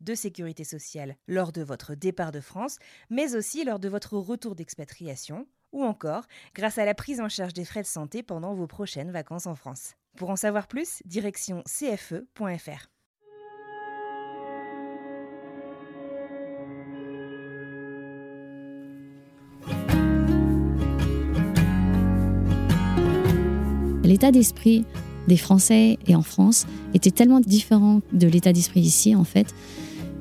de sécurité sociale lors de votre départ de France, mais aussi lors de votre retour d'expatriation, ou encore grâce à la prise en charge des frais de santé pendant vos prochaines vacances en France. Pour en savoir plus, direction cfe.fr. L'état d'esprit des Français et en France était tellement différent de l'état d'esprit ici, en fait,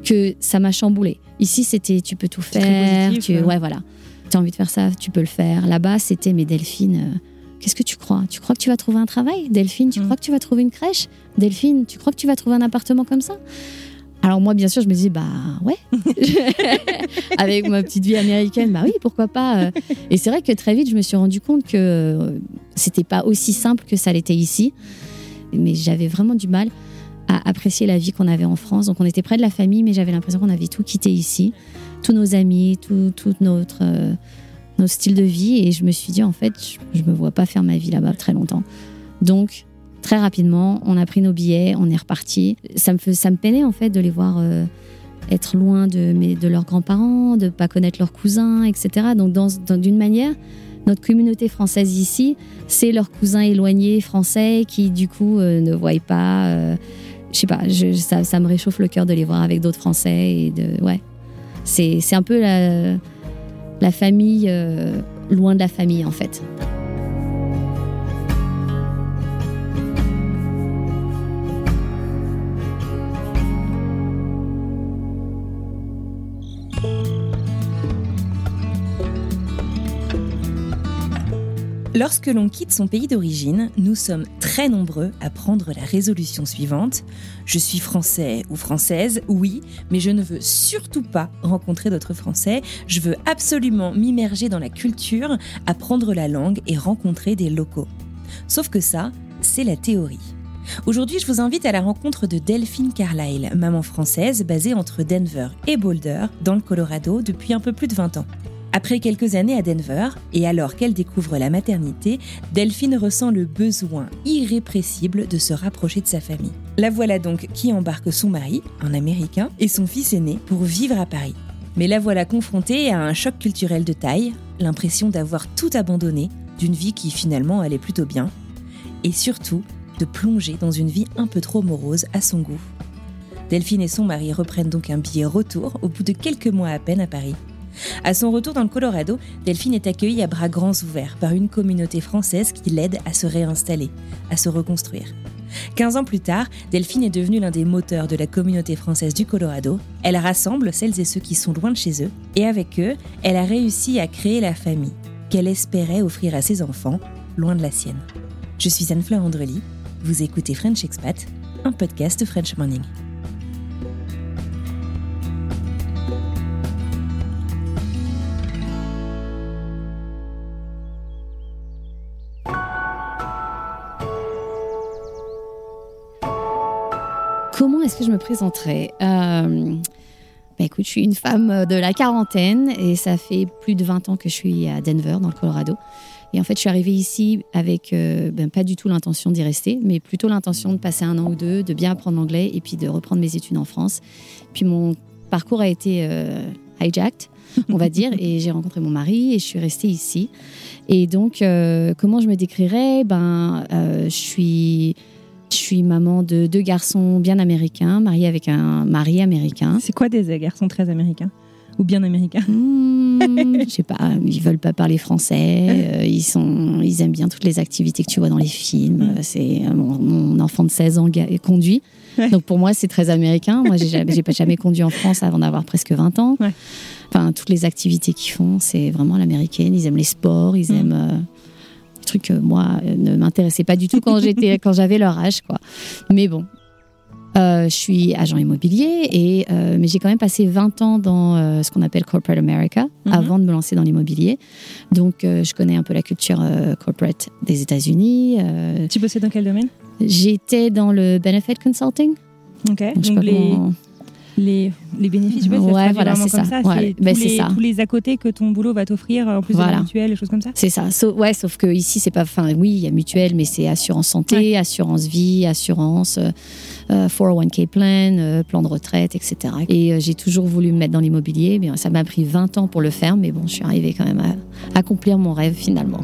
que ça m'a chamboulé. Ici, c'était tu peux tout faire, positif, tu, ouais. ouais, voilà. Tu as envie de faire ça, tu peux le faire. Là-bas, c'était mais Delphine, euh, qu'est-ce que tu crois? Tu crois que tu vas trouver un travail Delphine, tu Mm. crois que tu vas trouver une crèche? Delphine, tu crois que tu vas trouver un appartement comme ça? Alors moi, bien sûr, je me dis, bah ouais, avec ma petite vie américaine, bah oui, pourquoi pas. euh. Et c'est vrai que très vite, je me suis rendu compte que euh, c'était pas aussi simple que ça l'était ici. Mais j'avais vraiment du mal à apprécier la vie qu'on avait en France. Donc on était près de la famille, mais j'avais l'impression qu'on avait tout quitté ici, tous nos amis, tout, notre, euh, notre style de vie. Et je me suis dit, en fait, je, je me vois pas faire ma vie là-bas très longtemps. Donc très rapidement, on a pris nos billets, on est reparti. Ça me, ça me peinait en fait de les voir euh, être loin de, mes, de leurs grands-parents, de pas connaître leurs cousins, etc. Donc d'une manière, notre communauté française ici, c'est leurs cousins éloignés français qui du coup euh, ne voient pas. Je sais pas, ça, me réchauffe le cœur de les voir avec d'autres Français et de ouais. C'est, un peu la, la famille euh, loin de la famille en fait. Lorsque l'on quitte son pays d'origine, nous sommes très nombreux à prendre la résolution suivante. Je suis français ou française, oui, mais je ne veux surtout pas rencontrer d'autres Français. Je veux absolument m'immerger dans la culture, apprendre la langue et rencontrer des locaux. Sauf que ça, c'est la théorie. Aujourd'hui, je vous invite à la rencontre de Delphine Carlyle, maman française basée entre Denver et Boulder, dans le Colorado, depuis un peu plus de 20 ans. Après quelques années à Denver, et alors qu'elle découvre la maternité, Delphine ressent le besoin irrépressible de se rapprocher de sa famille. La voilà donc qui embarque son mari, un Américain, et son fils aîné pour vivre à Paris. Mais la voilà confrontée à un choc culturel de taille, l'impression d'avoir tout abandonné, d'une vie qui finalement allait plutôt bien, et surtout de plonger dans une vie un peu trop morose à son goût. Delphine et son mari reprennent donc un billet retour au bout de quelques mois à peine à Paris. À son retour dans le Colorado, Delphine est accueillie à bras grands ouverts par une communauté française qui l'aide à se réinstaller, à se reconstruire. 15 ans plus tard, Delphine est devenue l'un des moteurs de la communauté française du Colorado. Elle rassemble celles et ceux qui sont loin de chez eux, et avec eux, elle a réussi à créer la famille qu'elle espérait offrir à ses enfants, loin de la sienne. Je suis Anne-Fleur Andrely, vous écoutez French Expat, un podcast French Morning. Comment est-ce que je me présenterais? Euh, bah écoute, je suis une femme de la quarantaine et ça fait plus de 20 ans que je suis à Denver, dans le Colorado. Et en fait, je suis arrivée ici avec euh, ben, pas du tout l'intention d'y rester, mais plutôt l'intention de passer un an ou deux, de bien apprendre l'anglais et puis de reprendre mes études en France. Puis mon parcours a été euh, hijacked, on va dire, et j'ai rencontré mon mari et je suis restée ici. Et donc, euh, comment je me décrirais? Ben, je suis je suis maman de deux garçons bien américains, mariée avec un mari américain. C'est quoi des garçons très américains Ou bien américain hmm, Je sais pas, ils veulent pas parler français, euh, ils, sont, ils aiment bien toutes les activités que tu vois dans les films. C'est mon, enfant de 16 ans conduit. Donc pour moi, c'est très américain. Moi, j'ai jamais, pas jamais conduit en France avant d'avoir presque 20 ans. Enfin, toutes les activités qu'ils font, c'est vraiment l'américaine. Ils aiment les sports, ils aiment. Euh, trucs que moi ne m'intéressaient pas du tout quand j'étais quand j'avais leur âge quoi. Mais bon, euh, je suis agent immobilier, et, euh, mais j'ai quand même passé 20 ans dans euh, ce qu'on appelle Corporate America mhm. avant de me lancer dans l'immobilier. Donc, je connais un peu la culture corporate des États-Unis. tu bossais dans quel domaine? J'étais dans le benefit consulting. Ok. Donc, les, les, les, bénéfices. Je sais ouais, voilà, c'est ça. ça. Ouais, ben, tous, les, ça. tous les à côté que ton boulot va t'offrir en plus voilà. de la mutuelle, choses comme ça. C'est ça. ouais, sauf que ici, c'est pas. Enfin, oui, il y a mutuelle, mais c'est assurance santé, assurance vie, assurance. 401k euh, plan, euh, plan de retraite, etc. Et euh, j'ai toujours voulu me mettre dans l'immobilier. Ça m'a pris 20 ans pour le faire, mais bon, je suis arrivée quand même à accomplir mon rêve finalement.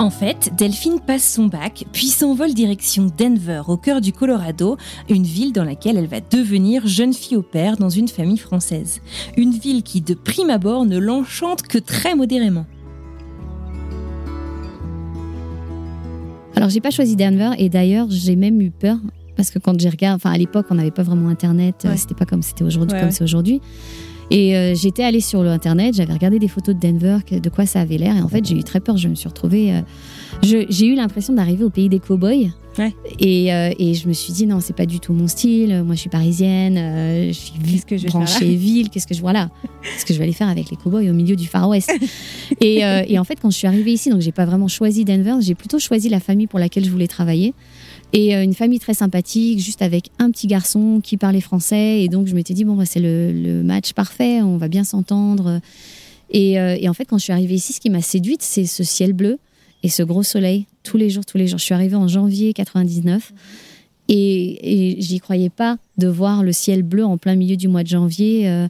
En fait, Delphine passe son bac, puis s'envole direction Denver, au cœur du Colorado, une ville dans laquelle elle va devenir jeune fille au père dans une famille française. Une ville qui, de prime abord, ne l'enchante que très modérément. Alors, j'ai pas choisi Denver et d'ailleurs, j'ai même eu peur parce que quand j'ai regardé, enfin à l'époque, on n'avait pas vraiment Internet, c'était pas comme c'était aujourd'hui, comme c'est aujourd'hui. Et euh, j'étais allée sur l'internet, j'avais regardé des photos de Denver, de quoi ça avait l'air, et en fait j'ai eu très peur. Je me suis retrouvée, euh, j'ai eu l'impression d'arriver au pays des cowboys. Ouais. Et, euh, et, je me suis dit non, c'est pas du tout mon style. Moi, je suis parisienne, je suis qu'est-ce que je branchée ville. Qu'est-ce que je vois là Qu'est-ce que je vais aller faire avec les cowboys au milieu du Far West et, et, en fait, quand je suis arrivée ici, donc j'ai pas vraiment choisi Denver, j'ai plutôt choisi la famille pour laquelle je voulais travailler. Et euh, une famille très sympathique, juste avec un petit garçon qui parlait français. Et donc, je m'étais dit, bon, bah, c'est le, match parfait, on va bien s'entendre. Et, euh, et, en fait, quand je suis arrivée ici, ce qui m'a séduite, c'est ce ciel bleu et ce gros soleil, tous les jours, tous les jours. Je suis arrivée en janvier 99. Et, et j'y croyais pas de voir le ciel bleu en plein milieu du mois de janvier. Euh,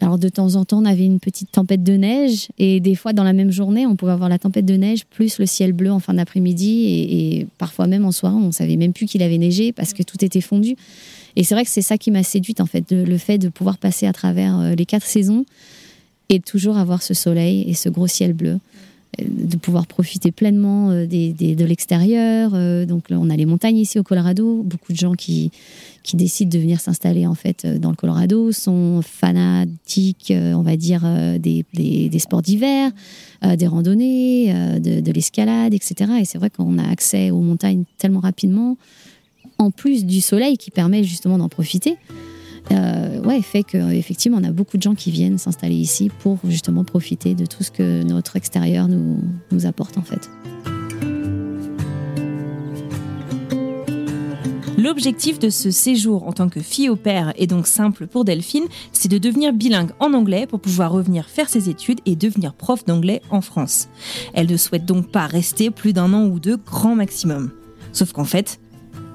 alors de temps en temps, on avait une petite tempête de neige et des fois dans la même journée, on pouvait avoir la tempête de neige plus le ciel bleu en fin d'après-midi et, parfois même en soirée, on savait même plus qu'il avait neigé parce que tout était fondu. Et c'est vrai que c'est ça qui m'a séduite en fait, le fait de pouvoir passer à travers euh, les quatre saisons et toujours avoir ce soleil et ce gros ciel bleu de pouvoir profiter pleinement euh, de l'extérieur. Donc on a les montagnes ici au Colorado, beaucoup de gens qui, qui décident de venir s'installer en fait euh, dans le Colorado sont fanatiques, euh, on va dire, euh, des, des, sports d'hiver, des randonnées, de, l'escalade, etc. Et c'est vrai qu'on a accès aux montagnes tellement rapidement, en plus du soleil qui permet justement d'en profiter. Ouais, fait qu'effectivement, on a beaucoup de gens qui viennent s'installer ici pour justement profiter de tout ce que notre extérieur nous, nous apporte en fait. L'objectif de ce séjour en tant que fille au père est donc simple pour Delphine, c'est de devenir bilingue en anglais pour pouvoir revenir faire ses études et devenir prof d'anglais en France. Elle ne souhaite donc pas rester plus d'un an ou deux grand maximum. Sauf qu'en fait,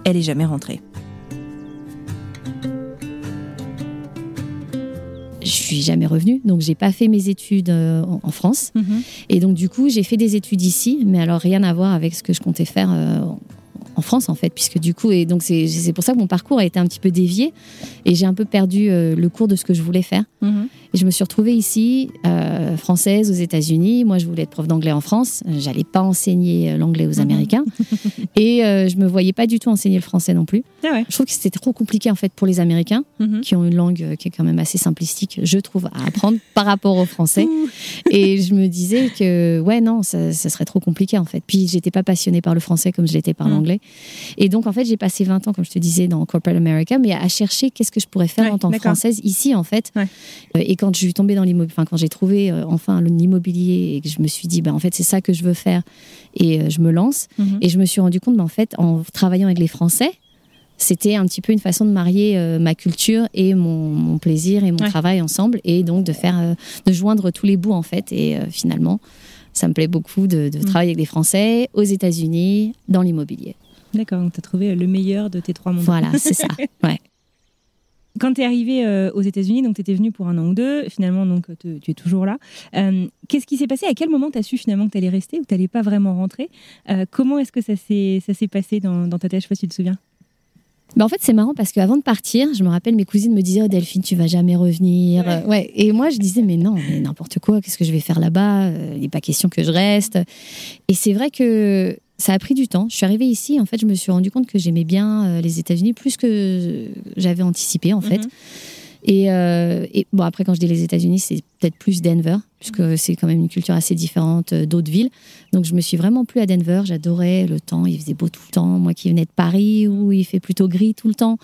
elle est jamais rentrée. Je suis jamais revenue, donc j'ai pas fait mes études euh, en France. Mhm. Et donc du coup, j'ai fait des études ici, mais alors rien à voir avec ce que je comptais faire euh, en France en fait, puisque du coup, et donc c'est pour ça que mon parcours a été un petit peu dévié et j'ai un peu perdu euh, le cours de ce que je voulais faire. Mhm. Et je me suis retrouvée ici, euh, française aux États-Unis. Moi, je voulais être prof d'anglais en France. J'allais pas enseigner euh, l'anglais aux mhm. Américains. et je me voyais pas du tout enseigner le français non plus. Ah je trouve que c'était trop compliqué en fait pour les Américains, mhm. qui ont une langue qui est quand même assez simplistique, je trouve, à apprendre par rapport au français. et je me disais que ouais, non, ça, ça serait trop compliqué en fait. Puis j'étais pas passionnée par le français comme je l'étais par l'anglais. Et donc, en fait, j'ai passé 20 ans, comme je te disais, dans Corporate America, mais à chercher qu'est-ce que je pourrais faire en tant que française ici, en fait. Euh, et quand je suis tombée dans l'immobilier, enfin, quand j'ai trouvé euh, enfin l'immobilier et que je me suis dit, ben, en fait, c'est ça que je veux faire et euh, je me lance. Mhm. Et je me suis rendu compte, ben, en fait, en travaillant avec les Français, c'était un petit peu une façon de marier ma culture et mon, plaisir et mon travail ensemble et donc de faire de joindre tous les bouts en fait et finalement ça me plaît beaucoup de, mhm. travailler avec des Français aux États-Unis dans l'immobilier. D'accord, donc tu as trouvé le meilleur de tes trois mondes. Voilà, c'est ça. Ouais. Quand tu es arrivé euh, aux États-Unis, donc tu étais venu pour un an ou deux, finalement, donc tu es toujours là. Euh, qu'est-ce qui s'est passé? À quel moment tu as su finalement que tu allais rester ou tu n'allais pas vraiment rentrer? Euh, Comment est-ce que ça s'est passé dans, dans ta tête? Je sais pas si tu te souviens. bah en fait, c'est marrant parce qu'avant de partir, je me rappelle, mes cousines me disaient oh, Delphine, tu vas jamais revenir. Ouais. ouais. Et moi, je disais Mais non, mais n'importe quoi, qu'est-ce que je vais faire là-bas? Il n'est pas question que je reste. Et c'est vrai que ça a pris du temps. Je suis arrivée ici, en fait, je me suis rendu compte que j'aimais bien les États-Unis plus que j'avais anticipé, en fait. Mm-hmm. Et, euh, et, bon, après, quand je dis les États-Unis, c'est peut-être plus Denver, puisque c'est quand même une culture assez différente euh, d'autres villes. Donc, je me suis vraiment plu à Denver. J'adorais le temps. Il faisait beau tout le temps. Moi qui venais de Paris, où il fait plutôt gris tout le temps,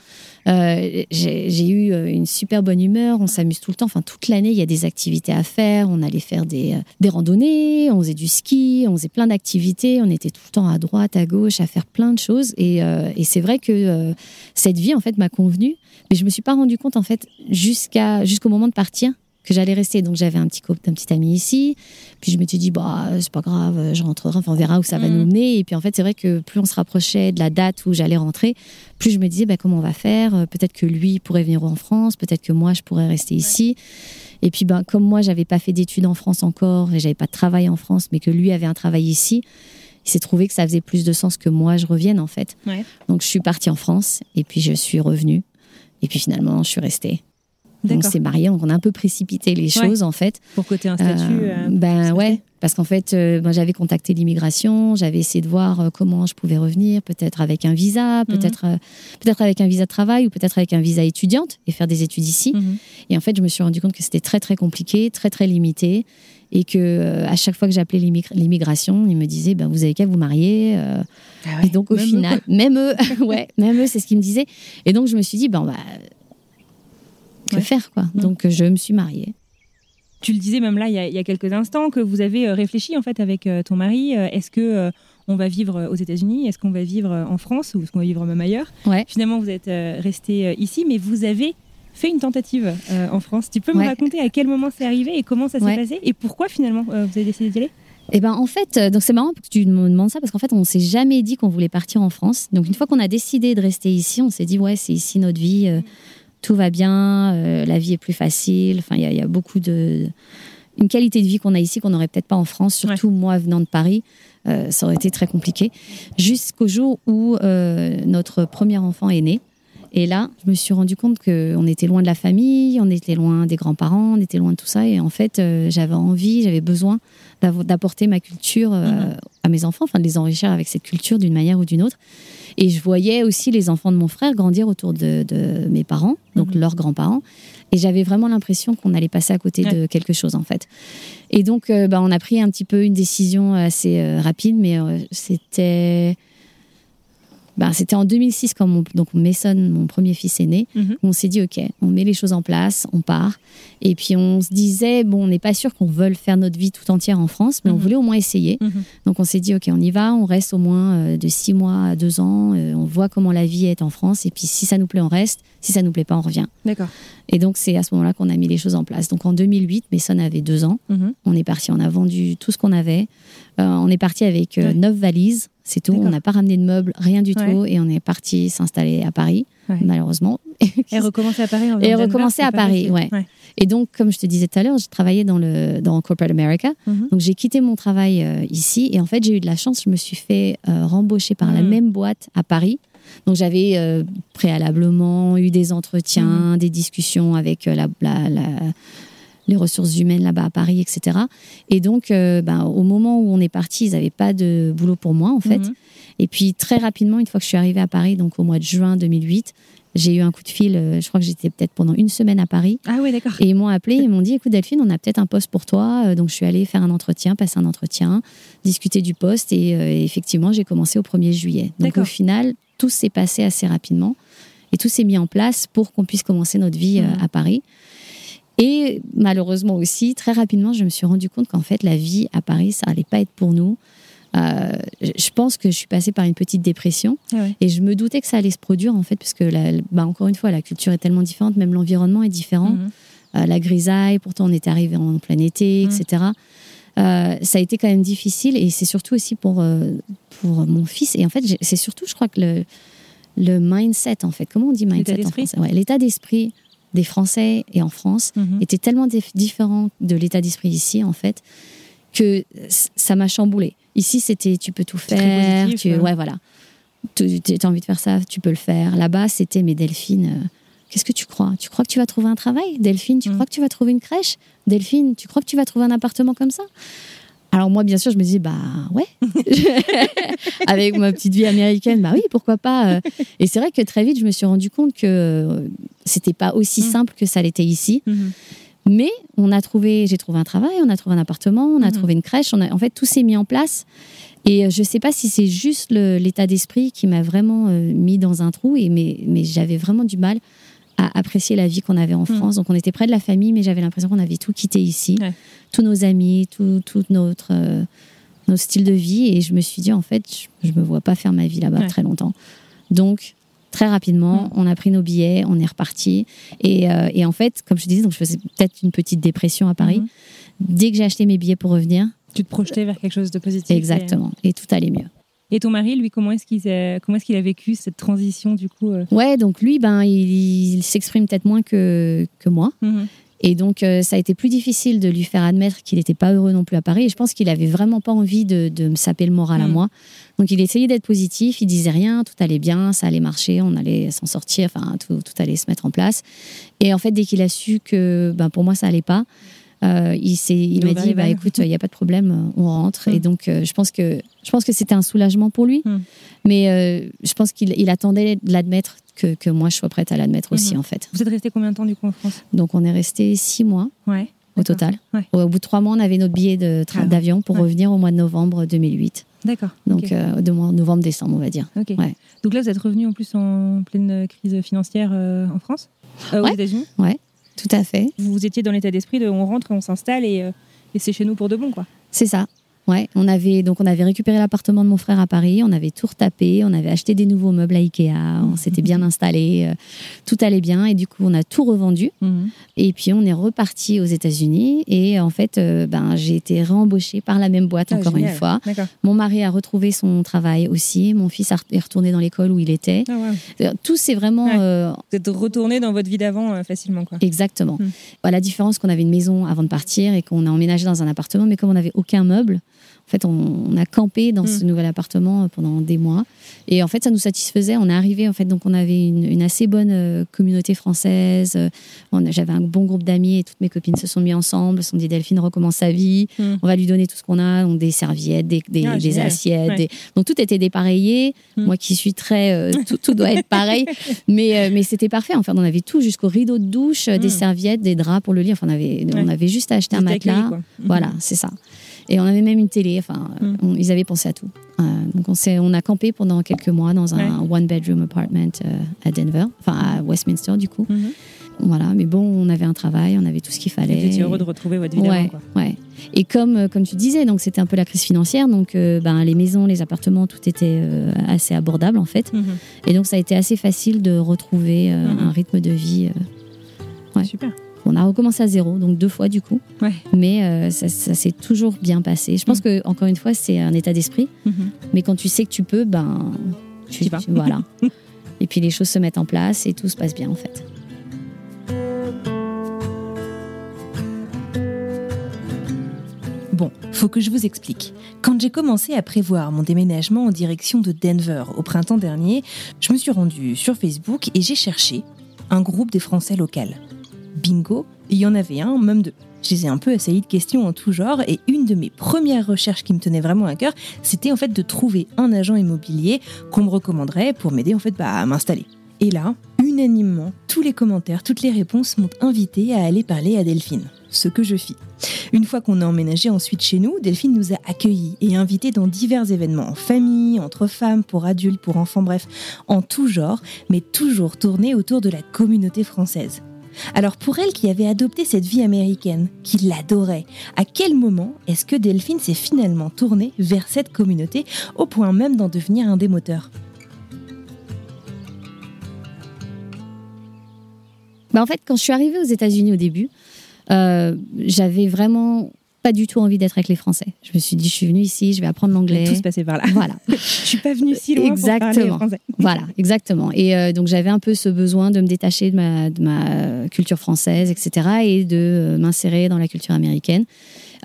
euh, j'ai eu euh, une super bonne humeur. On s'amuse tout le temps. Enfin, toute l'année, il y a des activités à faire. On allait faire des, des randonnées, on faisait du ski, on faisait plein d'activités. On était tout le temps à droite, à gauche, à faire plein de choses. Et, et c'est vrai que cette vie, en fait, m'a convenu. Mais je me suis pas rendu compte, en fait, jusqu'à jusqu'au moment de partir, que j'allais rester. Donc j'avais un petit couple, petit ami ici. Puis je me suis dit, bah, c'est pas grave, je rentrerai, enfin, on verra où ça va mm. nous mener. Et puis en fait, c'est vrai que plus on se rapprochait de la date où j'allais rentrer, plus je me disais, bah, comment on va faire? Peut-être que lui pourrait venir en France, peut-être que moi, je pourrais rester ici. Et puis, ben, comme moi, j'avais pas fait d'études en France encore et j'avais pas de travail en France, mais que lui avait un travail ici, il s'est trouvé que ça faisait plus de sens que moi je revienne en fait. Donc je suis partie en France et puis je suis revenue. Et puis finalement, je suis restée on s'est marié, donc on a un peu précipité les choses en fait. Pour côté un statut. Euh, euh, ben ouais, parce qu'en fait, euh, ben, j'avais contacté l'immigration, j'avais essayé de voir comment je pouvais revenir, peut-être avec un visa, mhm. peut-être peut-être avec un visa de travail ou peut-être avec un visa étudiante et faire des études ici. Mhm. Et en fait, je me suis rendu compte que c'était très très compliqué, très très limité et que à chaque fois que j'appelais l'immigration, ils me disaient ben, vous avez qu'à vous marier. Ah et donc au final, même eux, ouais, même eux, c'est ce qu'ils me disaient. Et donc je me suis dit ben bah, que faire quoi. Donc je me suis mariée. Tu le disais même là il y, a, quelques instants que vous avez euh, réfléchi en fait avec euh, ton mari. Euh, est-ce que on va vivre aux États-Unis? Est-ce qu'on va vivre en France ou est-ce qu'on va vivre même ailleurs? Ouais. Finalement vous êtes resté ici, mais vous avez fait une tentative en France. Tu peux me raconter à quel moment c'est arrivé et comment ça s'est passé et pourquoi finalement vous avez décidé d'y aller? Eh ben en fait, donc c'est marrant que tu me demandes ça parce qu'en fait on s'est jamais dit qu'on voulait partir en France. Donc une fois qu'on a décidé de rester ici, on s'est dit ouais c'est ici notre vie tout va bien, euh, la vie est plus facile. Enfin, il y, a beaucoup de une qualité de vie qu'on a ici qu'on n'aurait peut-être pas en France, surtout moi venant de Paris. Euh, ça aurait été très compliqué. Jusqu'au jour où euh, notre premier enfant est né. Et là, je me suis rendu compte qu'on était loin de la famille, on était loin des grands-parents, on était loin de tout ça. Et en fait, j'avais envie, j'avais besoin d'apporter ma culture mm-hmm. à mes enfants, enfin de les enrichir avec cette culture d'une manière ou d'une autre. Et je voyais aussi les enfants de mon frère grandir autour de, mes parents, donc mhm. leurs grands-parents. Et j'avais vraiment l'impression qu'on allait passer à côté de quelque chose, en fait. Et donc, euh, bah, on a pris un petit peu une décision assez euh, rapide, mais euh, c'était bah, c'était en 2006 quand mon, donc Mason, mon premier fils, est né. Mhm. On s'est dit, OK, on met les choses en place, on part. Et puis on se disait, bon, on n'est pas sûr qu'on veuille faire notre vie tout entière en France, mais on mhm. voulait au moins essayer. Mhm. Donc on s'est dit, OK, on y va, on reste au moins euh, de six mois à deux ans, euh, on voit comment la vie est en France. Et puis si ça nous plaît, on reste. Si ça nous plaît pas, on revient. D'accord. Et donc c'est à ce moment-là qu'on a mis les choses en place. Donc en 2008, Mason avait deux ans. On est parti, on a vendu tout ce qu'on avait. Euh, on est parti avec neuf valises c'est tout. On n'a pas ramené de meubles, rien du tout. Et on est parti s'installer à Paris, malheureusement. Et recommencer à Paris. et recommencer à Paris, ouais. Et donc, comme je te disais tout à l'heure, j'ai travaillé dans le dans Corporate America. Mhm. Donc, j'ai quitté mon travail euh, ici. Et en fait, j'ai eu de la chance. Je me suis fait euh, rembaucher par la mhm. même boîte à Paris. Donc, j'avais euh, préalablement eu des entretiens, mhm. des discussions avec la, la, la les ressources humaines là-bas à Paris, etc. Et donc, euh, ben, au moment où on est parti, ils n'avaient pas de boulot pour moi, en fait. Mhm. Et puis, très rapidement, une fois que je suis arrivée à Paris, donc au mois de juin 2008, j'ai eu un coup de fil, euh, je crois que j'étais peut-être pendant une semaine à Paris. Ah oui, d'accord. Et ils m'ont appelé, ils m'ont dit, écoute Delphine, on a peut-être un poste pour toi. Euh, donc je suis allée faire un entretien, passer un entretien, discuter du poste. Et, effectivement, j'ai commencé au 1er juillet. Donc au final, tout s'est passé assez rapidement. Et tout s'est mis en place pour qu'on puisse commencer notre vie mhm. à Paris. Et malheureusement aussi, très rapidement, je me suis rendu compte qu'en fait, la vie à Paris, ça allait pas être pour nous. Euh, je pense que je suis passée par une petite dépression. Ah et je me doutais que ça allait se produire en fait parce que bah, encore une fois la culture est tellement différente même l'environnement est différent. Mhm. euh, la grisaille pourtant on était arrivé en plein été etc mhm. euh, ça a été quand même difficile et c'est surtout aussi pour pour mon fils. Et en fait c'est surtout je crois que le le mindset en fait. Comment on dit mindset en français? L'état d'esprit des Français et en France mhm. était tellement différent de l'état d'esprit ici, en fait, que ça m'a chamboulé. Ici, c'était tu peux tout faire. tu, ouais. voilà. tu as envie de faire ça, tu peux le faire. Là-bas, c'était mes Delphine. euh, Qu'est-ce que tu crois? Tu crois que tu vas trouver un travail? Delphine, tu Mm. crois que tu vas trouver une crèche? Delphine, tu crois que tu vas trouver un appartement comme ça? Alors moi, bien sûr, je me dis, bah ouais. Avec ma petite vie américaine, bah oui, pourquoi pas. euh. Et c'est vrai que très vite, je me suis rendu compte que euh, c'était pas aussi Mm. simple que ça l'était ici. Mhm. Mais on a trouvé, j'ai trouvé un travail, on a trouvé un appartement, on a Mhm. trouvé une crèche. On a, en fait, tout s'est mis en place. Et euh, je sais pas si c'est juste l'état d'esprit qui m'a vraiment euh, mis dans un trou. Et mais, mais j'avais vraiment du mal à apprécier la vie qu'on avait en Mhm. France. Donc on était près de la famille, mais j'avais l'impression qu'on avait tout quitté ici, Ouais. Tous nos amis, tout, tout notre euh, nos styles de vie. Et je me suis dit en fait, je, je me vois pas faire ma vie là-bas Ouais. très longtemps. Donc très rapidement, Mhm. on a pris nos billets, on est reparti. Et, euh, et en fait, comme je disais, donc je faisais peut-être une petite dépression à Paris. Mhm. Dès que j'ai acheté mes billets pour revenir, Tu te projetais vers quelque chose de positif. exactement, et tout allait mieux. Et, ton mari, lui, comment est-ce qu'il comment est-ce qu'il a vécu cette transition du coup euh? Ouais, donc lui, ben, il, il s'exprime peut-être moins que, que moi. Mhm. Et donc, euh, ça a été plus difficile de lui faire admettre qu'il n'était pas heureux non plus à Paris. Et je pense qu'il avait vraiment pas envie de, de me saper le moral à Mm. moi. Donc, il essayait d'être positif. Il disait rien, tout allait bien, ça allait marcher, on allait s'en sortir, enfin, tout, tout allait se mettre en place. Et en fait, dès qu'il a su que ben, pour moi, ça allait pas, euh, il, m'a dit bah, écoute, il n'y a pas de problème, on rentre. Et donc, euh, je pense que, je pense que c'était un soulagement pour lui. Mm. Mais euh, je pense qu'il il attendait de l'admettre que, que moi, je sois prête à l'admettre aussi, Mhm. en fait. Vous êtes resté combien de temps du coup en France? Donc, on est resté six mois Ouais. au total. Ouais. Au bout de trois mois, on avait notre billet Ah, d'avion pour ouais. revenir au mois de novembre 2008. D'accord. Donc, ok. euh, de novembre-décembre, on va dire. Ouais. Donc là, vous êtes revenu en plus en pleine crise financière euh, en France, Euh, aux Ouais. États-Unis? Tout à fait. Vous étiez dans l'état d'esprit de on rentre on s'installe et, euh, et c'est chez nous pour de bon, quoi. C'est ça. Ouais, on avait donc on avait récupéré l'appartement de mon frère à Paris, on avait tout retapé, on avait acheté des nouveaux meubles à Ikea, on s'était bien installé, euh, tout allait bien et du coup on a tout revendu et puis on est reparti aux États-Unis et en fait euh, ben j'ai été réembauchée par la même boîte Ah, encore génial. une fois. Mon mari a retrouvé son travail aussi, mon fils a- est retourné dans l'école où il était. Ah. C'est-à-dire, Tout c'est vraiment Ouais. euh, Vous êtes retourné dans votre vie d'avant euh, facilement, quoi. Exactement. Hmm. Bah, la différence qu'on avait une maison avant de partir et qu'on a emménagé dans un appartement, mais comme on n'avait aucun meuble, en fait, on, on a campé dans ce Hmm. nouvel appartement euh, pendant des mois. Et en fait, ça nous satisfaisait. On est arrivé, en fait, donc on avait une, une assez bonne euh, communauté française. Euh, J'avais un bon groupe d'amis et toutes mes copines se sont mis ensemble, se sont dit Delphine recommence sa vie. Hmm. On va lui donner tout ce qu'on a, donc des serviettes, des, des- Ah, des assiettes. Ouais. des- Donc tout était dépareillé. Hmm. Moi qui suis très, euh, tout, tout doit être pareil. Mais, euh, mais c'était parfait. Enfin, on avait tout jusqu'au rideau de douche, des serviettes, des draps pour le lit. Enfin, on avait, on avait juste à acheter un matelas. quoi. Voilà, c'est ça. Et on avait même une télé. Enfin, euh, Mm. on- ils avaient pensé à tout. Euh, donc on, on a campé pendant quelques mois dans un one bedroom apartment euh, à Denver, enfin à Westminster du coup. Mhm. Voilà, mais bon, on avait un travail, on avait tout ce qu'il fallait. Étiez heureux de retrouver votre vie Ouais, quoi. ouais. Et comme, euh, comme tu disais, donc c'était un peu la crise financière, donc euh, ben, les maisons, les appartements, tout était assez abordable en fait. Mhm. Et donc ça a été assez facile de retrouver un rythme de vie. Ouais. Super. On a recommencé à zéro, donc deux fois du coup. Ouais. Mais euh, ça, ça s'est toujours bien passé. Je pense Mhm. que encore une fois, c'est un état d'esprit. Mhm. Mais quand tu sais que tu peux, ben, tu, vas. tu- voilà. et puis les choses se mettent en place et tout se passe bien en fait. Bon, faut que je vous explique. Quand j'ai commencé à prévoir mon déménagement en direction de Denver au printemps dernier, je me suis rendue sur Facebook et j'ai cherché un groupe des Français locaux. Bingo, il y en avait un, même deux. Je les ai un peu assaillis de questions en tout genre et une de mes premières recherches qui me tenait vraiment à cœur, c'était en fait de trouver un agent immobilier qu'on me recommanderait pour m'aider en fait bah, à m'installer. Et là, unanimement, tous les commentaires, toutes les réponses m'ont invité à aller parler à Delphine, ce que je fis. Une fois qu'on a emménagé ensuite chez nous, Delphine nous a accueillis et invités dans divers événements, en famille, entre femmes, pour adultes, pour enfants, bref, en tout genre, mais toujours tournés autour de la communauté française. Alors pour elle qui avait adopté cette vie américaine, qui l'adorait, à quel moment est-ce que Delphine s'est finalement tournée vers cette communauté au point même d'en devenir un des moteurs? Bah, en fait, quand je suis arrivée aux États-Unis au début, euh, j'avais vraiment pas du tout envie d'être avec les Français. Je me suis dit, je suis venue ici, je vais apprendre l'anglais. Tout se passait par là. Voilà. Je suis pas venue si loin pour parler Exactement. français. Voilà, exactement. Et euh, donc j'avais un peu ce besoin de me détacher de ma, de ma culture française, etc., et de euh, m'insérer dans la culture américaine.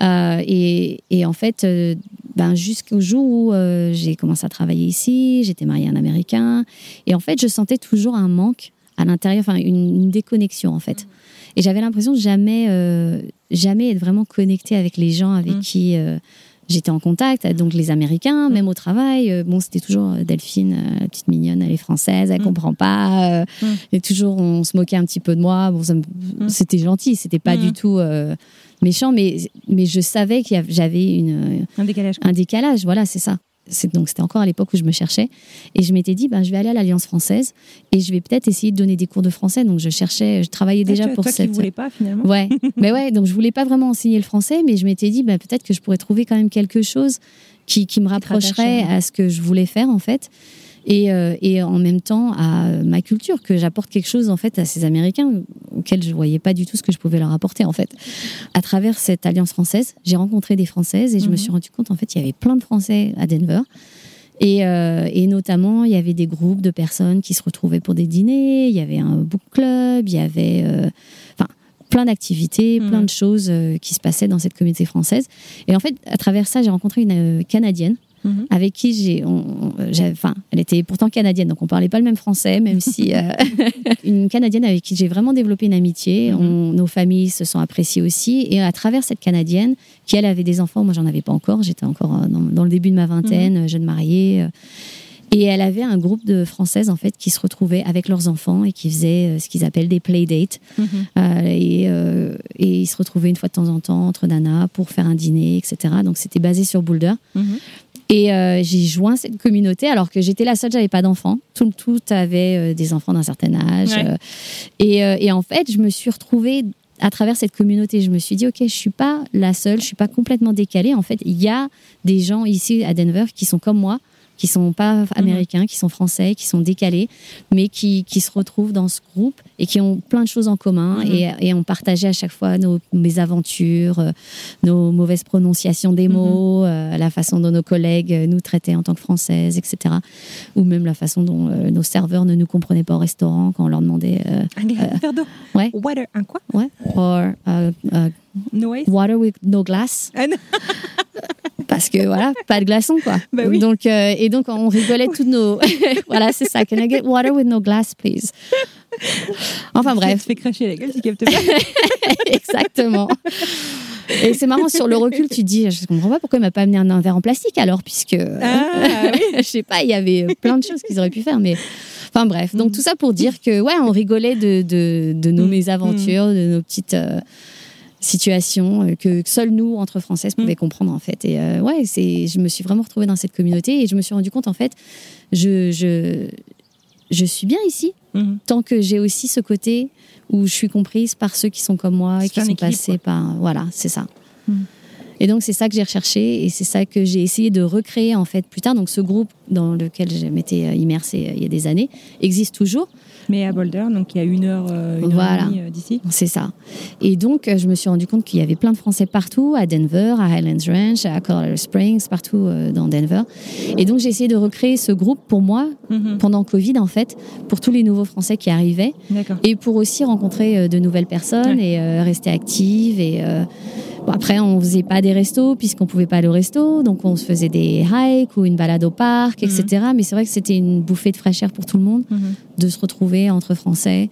Euh, et, et en fait, euh, ben, jusqu'au jour où euh, j'ai commencé à travailler ici, j'étais mariée à un Américain, et en fait, je sentais toujours un manque à l'intérieur, enfin une, déconnexion en fait. Et j'avais l'impression de jamais, euh, jamais être vraiment connectée avec les gens avec mm. qui euh, j'étais en contact, donc les Américains, mm. même au travail. bon, c'était toujours Delphine, la petite mignonne, elle est française, elle mm. comprend pas. Et toujours, on se moquait un petit peu de moi. Bon, c'était gentil, c'était pas du tout méchant, mais, mais je savais qu'il j'avais une un décalage. Un décalage, voilà, c'est ça. Donc c'était encore à l'époque où je me cherchais. Et je m'étais dit ben, je vais aller à l'Alliance française et je vais peut-être essayer de donner des cours de français. Donc je cherchais je travaillais déjà pour toi cette qui voulais pas finalement? Ouais. Mais ouais donc je voulais pas vraiment enseigner le français mais je m'étais dit ben, peut-être que je pourrais trouver quand même quelque chose qui, qui me rapprocherait à ce que je voulais faire en fait et, euh, et, en même temps à ma culture, que j'apporte quelque chose en fait à ces Américains auxquels je voyais pas du tout ce que je pouvais leur apporter en fait. À travers cette alliance française, j'ai rencontré des Françaises et je me mhm. suis rendu compte en fait il y avait plein de Français à Denver. Et, euh, et, notamment, il y avait des groupes de personnes qui se retrouvaient pour des dîners, il y avait un book club, il y avait euh, enfin, plein d'activités, mhm. plein de choses qui se passaient dans cette communauté française. Et en fait, à travers ça, j'ai rencontré une Canadienne Mhm. avec qui j'ai, enfin, elle était pourtant canadienne, donc on parlait pas le même français, même si euh, une canadienne avec qui j'ai vraiment développé une amitié. Mhm. nos familles se sont appréciées aussi, et à travers cette canadienne, qui elle avait des enfants, moi j'en avais pas encore, j'étais encore euh, dans, le début de ma vingtaine, mhm. jeune mariée. Euh, et elle avait un groupe de Françaises en fait qui se retrouvaient avec leurs enfants et qui faisaient ce qu'ils appellent des playdates. et, et, ils se retrouvaient une fois de temps en temps entre nanas pour faire un dîner, etc. Donc c'était basé sur Boulder. Et euh, j'ai joint cette communauté alors que j'étais la seule, j'avais pas d'enfants. Tout, tout avait euh, des enfants d'un certain âge. Euh, et, et, en fait, je me suis retrouvée à travers cette communauté. Je me suis dit, ok, je suis pas la seule, je suis pas complètement décalée. En fait, il y a des gens ici à Denver qui sont comme moi, qui sont pas américains, qui sont français, qui sont décalés, mais qui, qui, se retrouvent dans ce groupe et qui ont plein de choses en commun mhm. et, et, on partageait à chaque fois nos mésaventures, euh, nos mauvaises prononciations des mhm. mots, euh, la façon dont nos collègues nous traitaient en tant que françaises, etc. Ou même la façon dont euh, nos serveurs ne nous comprenaient pas au restaurant quand on leur demandait. un verre d'eau. Ouais. Water, un quoi? Ouais. Or, no water with no glass. Ah, parce que voilà, pas de glaçons quoi. Bah donc euh, et donc on rigolait toutes nos voilà, c'est ça. Can I get water with no glass please? Enfin bref. Ça te fait cracher la gueule, tu captes bien. Exactement. Et c'est marrant, sur le recul, tu dis, je comprends pas pourquoi il m'a pas amené un, verre en plastique alors, puisque. Ah, oui. je sais pas, il y avait plein de choses qu'ils auraient pu faire, mais. Enfin bref, donc mm. tout ça pour dire que, ouais, on rigolait de, de, de nos mm. mésaventures, de nos petites. Euh, situation euh, que seuls nous, entre Françaises, pouvions mm. comprendre en fait. Et euh, ouais, c'est, je me suis vraiment retrouvée dans cette communauté et je me suis rendu compte en fait, je, je, je suis bien ici mm-hmm. tant que j'ai aussi ce côté où je suis comprise par ceux qui sont comme moi et qui sont passés par. Voilà, c'est ça. Mm. Et donc c'est ça que j'ai recherché et c'est ça que j'ai essayé de recréer en fait plus tard. Donc ce groupe dans lequel je m'étais euh, immersée il y a des années existe toujours. Mais à Boulder, donc il y a une heure, euh, une voilà. heure et demie euh, d'ici. C'est ça. Et donc, euh, je me suis rendu compte qu'il y avait plein de Français partout, à Denver, à Highlands Ranch, à Colorado Springs, partout dans Denver. Et donc, j'ai essayé de recréer ce groupe pour moi, mhm. pendant Covid, en fait, pour tous les nouveaux Français qui arrivaient. Et pour aussi rencontrer de nouvelles personnes et rester active et après, on faisait pas des restos puisqu'on pouvait pas aller au resto, donc on se faisait des hikes ou une balade au parc, etc. Mhm. Mais c'est vrai que c'était une bouffée de fraîcheur pour tout le monde mhm. de se retrouver entre Français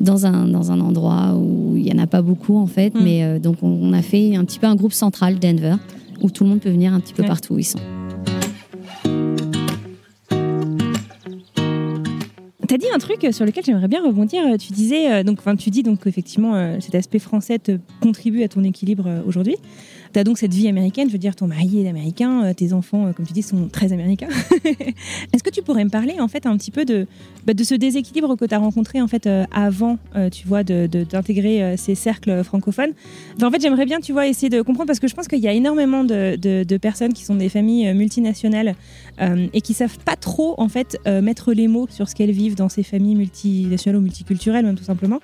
dans un, dans un endroit où il y en a pas beaucoup en fait. Mhm. Mais euh, donc on, a fait un petit peu un groupe central Denver où tout le monde peut venir un petit peu partout où ils sont. Tu as dit un truc sur lequel j'aimerais bien rebondir. Tu disais, euh, donc, enfin, tu dis donc effectivement euh, cet aspect français te contribue à ton équilibre euh, aujourd'hui. Tu as donc cette vie américaine, je veux dire, ton mari est américain, euh, tes enfants, euh, comme tu dis, sont très américains. Est-ce que tu pourrais me parler en fait un petit peu de, bah, de ce déséquilibre que tu as rencontré en fait euh, avant, tu vois, d'intégrer de, ces cercles francophones? En fait, j'aimerais bien, tu vois, essayer de comprendre parce que je pense qu'il y a énormément de, de, personnes qui sont des familles multinationales et qui savent pas trop en fait mettre les mots sur ce qu'elles vivent dans ces familles multinationales ou multiculturelles, même tout simplement.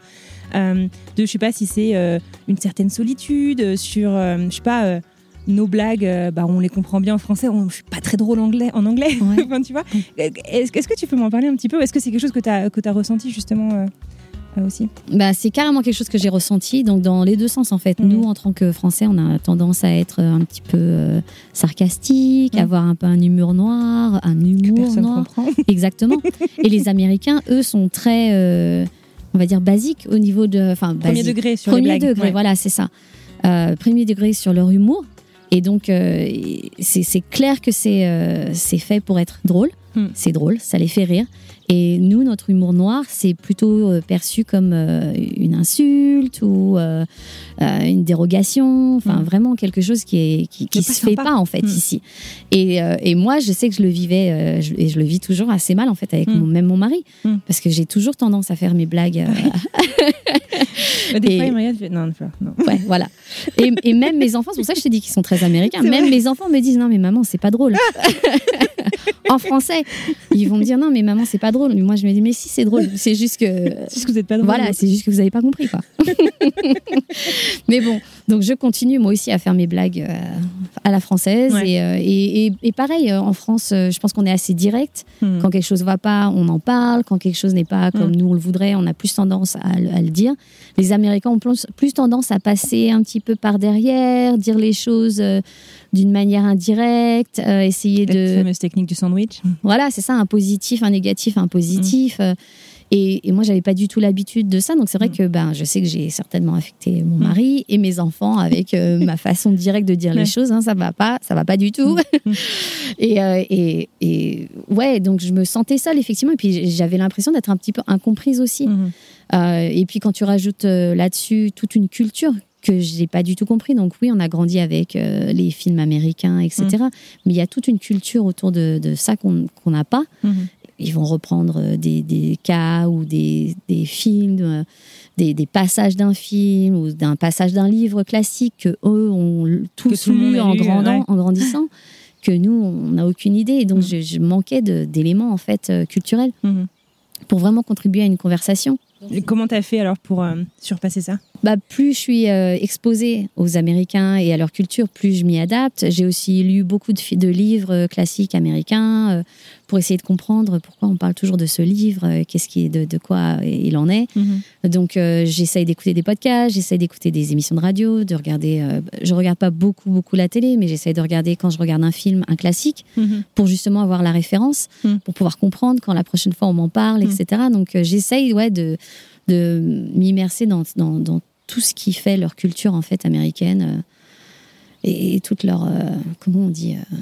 Euh, de je sais pas si c'est euh, une certaine solitude, euh, sur je sais pas nos blagues, bah, on les comprend bien en français, on, je suis pas très drôle anglais, en anglais, tu vois. Est-ce, que tu peux m'en parler un petit peu Est-ce que c'est quelque chose que tu as, que as ressenti justement euh, aussi? Bah, C'est carrément quelque chose que j'ai ressenti, donc dans les deux sens en fait. Mhm. Nous, en tant que Français, on a tendance à être un petit peu euh, sarcastique, Mhm. avoir un peu un humour noir, un Que humour personne noir. comprend. Exactement. Et les Américains, eux, sont très, on va dire, basiques au niveau de. Enfin, Premier basiques. degré sur Premier les blagues. degré, ouais. voilà, c'est ça. Euh, premier degré sur leur humour. Et donc, euh, c'est c'est clair que c'est euh, c'est fait pour être drôle. Hmm. C'est drôle, ça les fait rire. Et nous, notre humour noir, c'est plutôt euh, perçu comme euh, une insulte ou euh, une dérogation. Enfin, Hmm. vraiment quelque chose qui est qui, qui se fait pas en fait Hmm. ici. Et, et moi, je sais que je le vivais je- et je le vis toujours assez mal en fait avec mon, même mon mari, parce que j'ai toujours tendance à faire mes blagues. Des Et- fois, fait, non, non. Ouais, voilà. Et, et même mes enfants, c'est pour ça que je te dis qu'ils sont très américains. Même vrai. mes enfants me disent non, mais maman, c'est pas drôle. en français, ils vont me dire non, mais maman, c'est pas drôle. Mais moi, je me dis mais si, c'est drôle. C'est juste que. C'est juste que vous n'êtes pas drôle. Voilà, c'est juste que vous n'avez pas compris, quoi. mais bon, donc je continue moi aussi à faire mes blagues euh, à la française. Ouais. Et, euh, et, et- pareil, euh, en France, je pense qu'on est assez direct. Hmm. Quand quelque chose va pas, on en parle. Quand quelque chose n'est pas comme Mm. nous on le voudrait, on a plus tendance à, le- à le dire. Les Américains ont plus, plus tendance à passer un petit peu par derrière, dire les choses d'une manière indirecte, euh, essayer La de... fameuse technique du sandwich. Voilà, c'est ça, un positif, un négatif, un positif. euh, Et, et moi, j'avais pas du tout l'habitude de ça. Donc, c'est vrai Mm. que ben, je sais que j'ai certainement affecté mon Mm. mari et mes enfants avec euh, ma façon directe de dire Ouais. les choses. hein, ça va pas, ça va pas du tout. Mm. et, euh, et, et ouais, donc je me sentais seule, effectivement. Et puis, j'avais l'impression d'être un petit peu incomprise aussi. Mhm. Euh, et puis, quand tu rajoutes là-dessus toute une culture que je n'ai pas du tout compris. Donc oui, on a grandi avec euh, les films américains, etc. Mm. Mais il y a toute une culture autour de, de ça qu'on n'a pas Mhm. ils vont reprendre euh, des, des cas ou des, des films, euh, des, des passages d'un film ou d'un passage d'un livre classique que eux ont tous lu en, lu, grandant, ouais. en grandissant, que nous, on n'a aucune idée. Et donc, Mm. je, je manquais d'éléments en fait euh, culturels Mhm. pour vraiment contribuer à une conversation. Comment t'as fait alors pour euh, surpasser ça? Bah, plus je suis euh, exposée aux Américains et à leur culture, plus je m'y adapte. J'ai aussi lu beaucoup de, livres euh, classiques américains euh, pour essayer de comprendre pourquoi on parle toujours de ce livre, qu'est-ce qui est de, de quoi il en est. Donc euh, j'essaye d'écouter des podcasts, j'essaye d'écouter des émissions de radio, de regarder. je regarde pas beaucoup beaucoup la télé, mais j'essaye de regarder quand je regarde un film, un classique, Mhm. pour justement avoir la référence, Mm. pour pouvoir comprendre quand la prochaine fois on m'en parle, etc. Donc j'essaye ouais de de m'immerser dans, dans dans tout ce qui fait leur culture en fait américaine euh, et, et toutes leurs euh, comment on dit euh,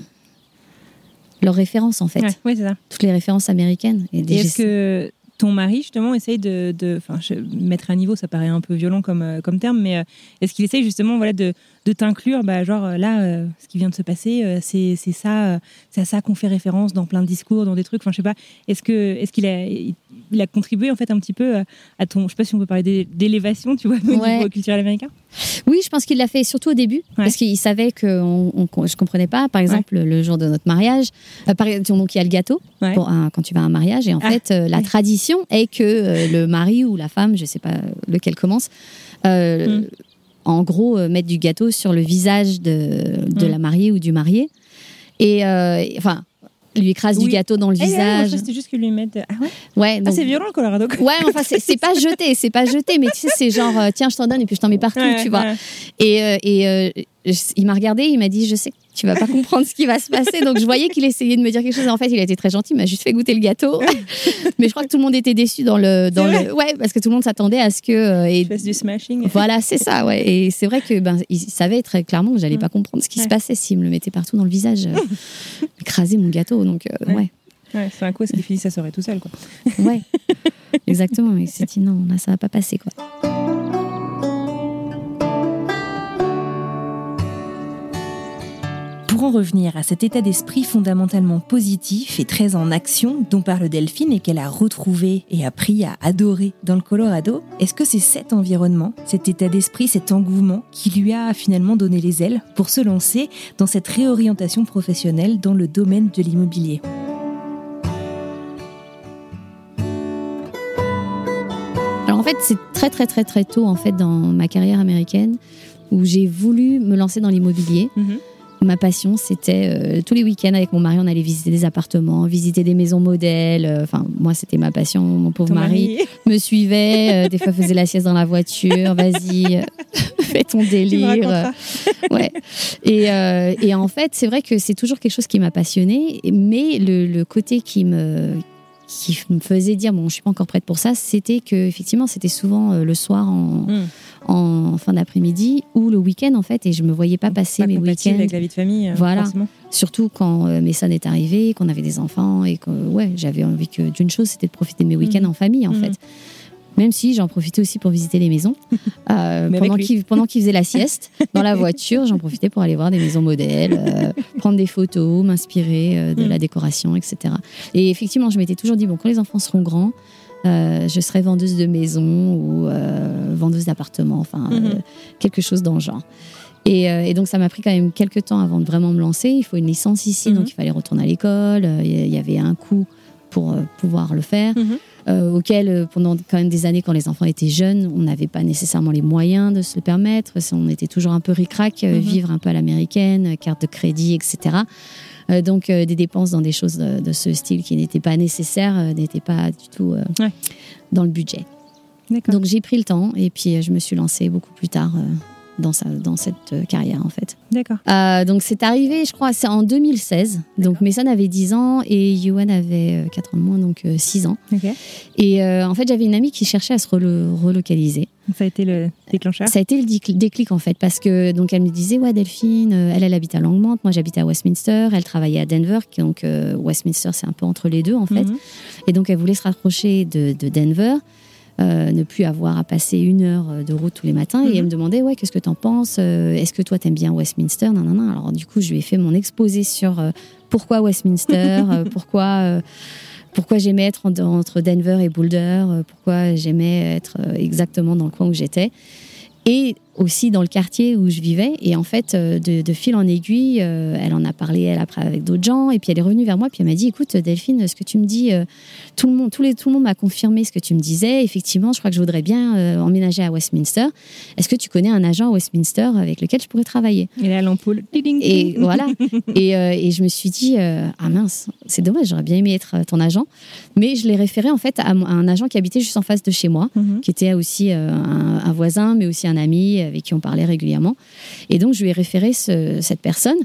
leurs références en fait, Ouais, ouais, c'est ça. toutes les références américaines. Et, est-ce que ton mari, justement, essaye de. de- je- mettre à niveau, ça paraît un peu violent comme, comme terme, mais est-ce qu'il essaye justement voilà, de, de t'inclure bah, Genre là, ce qui vient de se passer, c'est c'est ça, c'est à ça qu'on fait référence dans plein de discours, dans des trucs. Enfin, je sais pas. Est-ce que est-ce qu'il a, il a contribué en fait un petit peu euh, à ton. Je sais pas si on peut parler d'é- d'élévation, tu vois, au Ouais. niveau culturel américain Oui, je pense qu'il l'a fait surtout au début, parce qu'il savait que on, on- je comprenais pas. Par exemple, le jour de notre mariage, euh, par donc il y a le gâteau Ouais. pour un- quand tu vas à un mariage, et en Ah, fait, euh, la tradition est que euh, le mari ou la femme, je sais pas lequel commence, Mm. en gros, mettre du gâteau sur le visage de, de Mm. la mariée ou du marié, et enfin. Lui écrase du gâteau dans le Eh, moi, je visage. C'était juste que lui mettre. Ah ouais Ouais, Ah, donc- c'est violent le Colorado. Ouais, enfin, c'est pas jeté, c'est pas jeté, mais tu sais, c'est genre, euh, tiens, je t'en donne et puis je t'en mets partout, Ouais, tu vois. ouais. Et, euh, et euh, il m'a regardé, il m'a dit, je sais que tu vas pas comprendre ce qui va se passer. Donc je voyais qu'il essayait de me dire quelque chose. Et en fait, il a été très gentil, il m'a juste fait goûter le gâteau. Mais je crois que tout le monde était déçu dans le, dans C'est le, ouais, parce que tout le monde s'attendait à ce que. euh, et fasse du smashing. voilà, c'est ça, ouais. Et c'est vrai que ben, il savait très clairement que j'allais Mm. pas comprendre ce qui Ouais. se passait s'il me le mettait partout dans le visage, euh, écraser mon gâteau. Donc euh, Ouais. ouais, Ouais, c'est un coup, ce qui finit sa soirée tout seul. Quoi. ouais, exactement. Il s'est dit non, là, ça va pas passer quoi. Pour en revenir à cet état d'esprit fondamentalement positif et très en action dont parle Delphine et qu'elle a retrouvé et appris à adorer dans le Colorado, est-ce que c'est cet environnement, cet état d'esprit, cet engouement qui lui a finalement donné les ailes pour se lancer dans cette réorientation professionnelle dans le domaine de l'immobilier? Alors en fait, c'est très très très très tôt en fait dans ma carrière américaine où j'ai voulu me lancer dans l'immobilier. Ma passion, c'était euh, tous les week-ends avec mon mari, on allait visiter des appartements, visiter des maisons modèles. euh, Enfin, moi, c'était ma passion. Mon pauvre Ton mari, me suivait, euh, des fois faisait la sieste dans la voiture. Vas-y, fais ton délire. ouais. Et, euh, et en fait, c'est vrai que c'est toujours quelque chose qui m'a passionnée, mais le, le côté qui me qui me faisait dire bon je suis pas encore prête pour ça c'était que effectivement c'était souvent le soir en, Hmm. En fin d'après-midi ou le week-end en fait et je me voyais pas passer Pas mes week-ends avec la vie de famille. euh, Voilà. forcément. surtout quand euh, mes sons est arrivé qu'on avait des enfants et que ouais j'avais envie que d'une chose c'était de profiter de mes week-ends Mhm. en famille en Mhm. fait même si j'en profitais aussi pour visiter les maisons Euh, Mais pendant qu'il pendant qu'il faisait la sieste dans la voiture j'en profitais pour aller voir des maisons modèles euh, prendre des photos m'inspirer euh, de Mhm. la décoration etc et effectivement je m'étais toujours dit bon quand les enfants seront grands euh, je serai vendeuse de maison ou euh, vendeuse d'appartements, enfin euh, Mhm. quelque chose dans le genre. Et, euh, et donc ça m'a pris quand même quelques temps avant de vraiment me lancer. Il faut une licence ici, Mhm. donc il fallait retourner à l'école. Euh, Il y avait un coût pour pouvoir le faire, Mhm. Euh, auquel euh, pendant quand même des années, quand les enfants étaient jeunes, on n'avait pas nécessairement les moyens de se le permettre. On était toujours un peu ric-rac, euh, Mhm. vivre un peu à l'américaine, euh, carte de crédit, etc. Euh, donc euh, des dépenses dans des choses de, de ce style qui n'étaient pas nécessaires, n'étaient pas du tout Ouais. dans le budget. Donc j'ai pris le temps et puis je me suis lancée beaucoup plus tard dans, sa, dans cette euh, carrière en fait. D'accord. Euh, donc c'est arrivé, je crois, c'est en 2016. Donc Mason avait 10 ans et Yuan avait euh, 4 ans de moins, donc euh, 6 ans. Et euh, en fait j'avais une amie qui cherchait à se relo- relocaliser. Ça a été le déclencheur? Ça a été le décl- déclic en fait parce que donc elle me disait ouais Delphine, euh, elle elle habite à Longmont, moi j'habite à Westminster, elle travaillait à Denver, donc euh, Westminster c'est un peu entre les deux en fait. Mhm. Et donc, elle voulait se rapprocher de, de Denver, euh, ne plus avoir à passer une heure euh, de route tous les matins. Mhm. Et elle me demandait, ouais, qu'est-ce que t'en penses Euh, Est-ce que toi, t'aimes bien Westminster non, non, non. Alors, du coup, je lui ai fait mon exposé sur euh, pourquoi Westminster, pourquoi, euh, pourquoi j'aimais être en- entre Denver et Boulder, pourquoi j'aimais être exactement dans le coin où j'étais. Et aussi dans le quartier où je vivais. Et en fait, euh, de, de fil en aiguille, euh, elle en a parlé elle après avec d'autres gens. Et puis elle est revenue vers moi. Puis elle m'a dit, écoute Delphine, ce que tu me dis, euh, tout le monde, tous les, tout le monde m'a confirmé ce que tu me disais. Effectivement, je crois que je voudrais bien euh, emménager à Westminster. Est-ce que tu connais un agent à Westminster avec lequel je pourrais travailler? Et là, l'ampoule. Et voilà. Et, et je me suis dit, ah mince, c'est dommage, j'aurais bien aimé être ton agent. Mais je l'ai référé en fait à, un agent qui habitait juste en face de chez moi Mhm. qui était aussi un, un voisin, mais aussi un ami avec qui on parlait régulièrement. Et donc, je lui ai référé ce- cette personne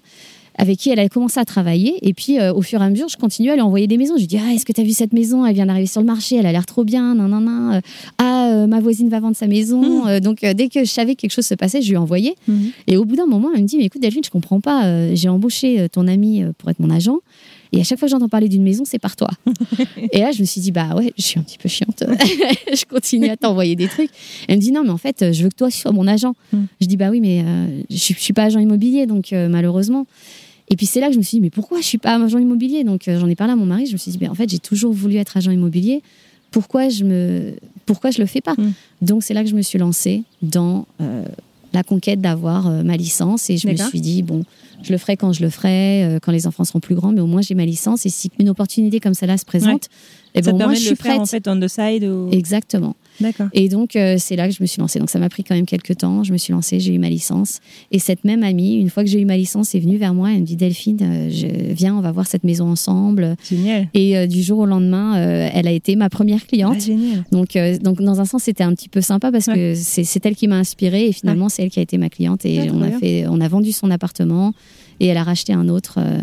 avec qui elle a commencé à travailler. Et puis, euh, au fur et à mesure, je continuais à lui envoyer des maisons. Je lui dis, ah, est-ce que tu as vu cette maison? Elle vient d'arriver sur le marché, elle a l'air trop bien. Nan, nan, nan. Euh, Ah, euh, ma voisine va vendre sa maison. Euh, donc, euh, dès que je savais que quelque chose se passait, je lui envoyais. Mhm. Et au bout d'un moment, elle me dit, mais écoute, Delphine, je comprends pas. euh, J'ai embauché euh, ton ami euh, pour être mon agent. Et à chaque fois que j'entends parler d'une maison, c'est par toi. et là, je me suis dit, bah ouais, je suis un petit peu chiante. je continue à t'envoyer des trucs. Elle me dit, non, mais en fait, je veux que toi, sois mon agent. Mm. Je dis, bah oui, mais euh, je, je suis pas agent immobilier, donc euh, malheureusement. Et puis c'est là que je me suis dit, mais pourquoi je suis pas agent immobilier? Donc euh, j'en ai parlé à mon mari, je me suis dit, ben, en fait, j'ai toujours voulu être agent immobilier. Pourquoi je me, pourquoi je le fais pas? Mm. Donc c'est là que je me suis lancée dans la conquête d'avoir ma licence et je me suis dit, bon, je le ferai quand je le ferai, euh, quand les enfants seront plus grands, mais au moins j'ai ma licence et si une opportunité comme celle-là se présente, eh Ça ben, au moins permet je de suis le faire prête. en fait on the side ou... Exactement. D'accord. Et donc, euh, c'est là que je me suis lancée. Donc, ça m'a pris quand même quelques temps. Je me suis lancée, j'ai eu ma licence. Et cette même amie, une fois que j'ai eu ma licence, est venue vers moi. Elle me dit Delphine, euh, je, viens, on va voir cette maison ensemble. Génial. Et du jour au lendemain, elle a été ma première cliente. Ah, génial. Donc, donc, dans un sens, c'était un petit peu sympa parce que c'est elle qui m'a inspirée et finalement, c'est elle qui a été ma cliente. Et Ah, on, a fait, on a vendu son appartement et elle a racheté un autre euh,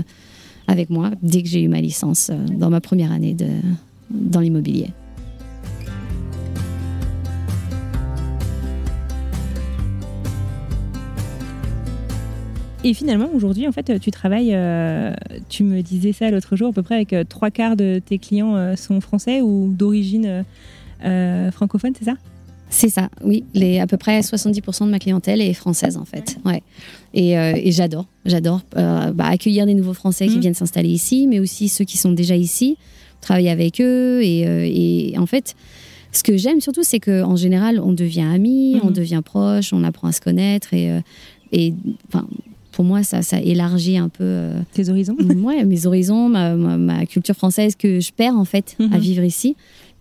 avec moi dès que j'ai eu ma licence euh, dans ma première année dans l'immobilier. Et finalement, aujourd'hui, en fait, tu travailles, euh, tu me disais ça l'autre jour, à peu près avec trois quarts de tes clients sont français ou d'origine francophone, c'est ça? C'est ça, oui. Les, à peu près 70% de ma clientèle est française, en fait. Ouais. Et, euh, et j'adore, j'adore euh, bah, accueillir des nouveaux Français qui Mhm. viennent s'installer ici, mais aussi ceux qui sont déjà ici, travailler avec eux. Et, euh, et en fait, ce que j'aime surtout, c'est qu'en général, on devient amis, Mhm. on devient proche, on apprend à se connaître. Et, pour moi, ça, ça élargit un peu Tes horizons ouais, mes horizons, ma, ma- ma culture française que je perds en fait à Mhm. vivre ici.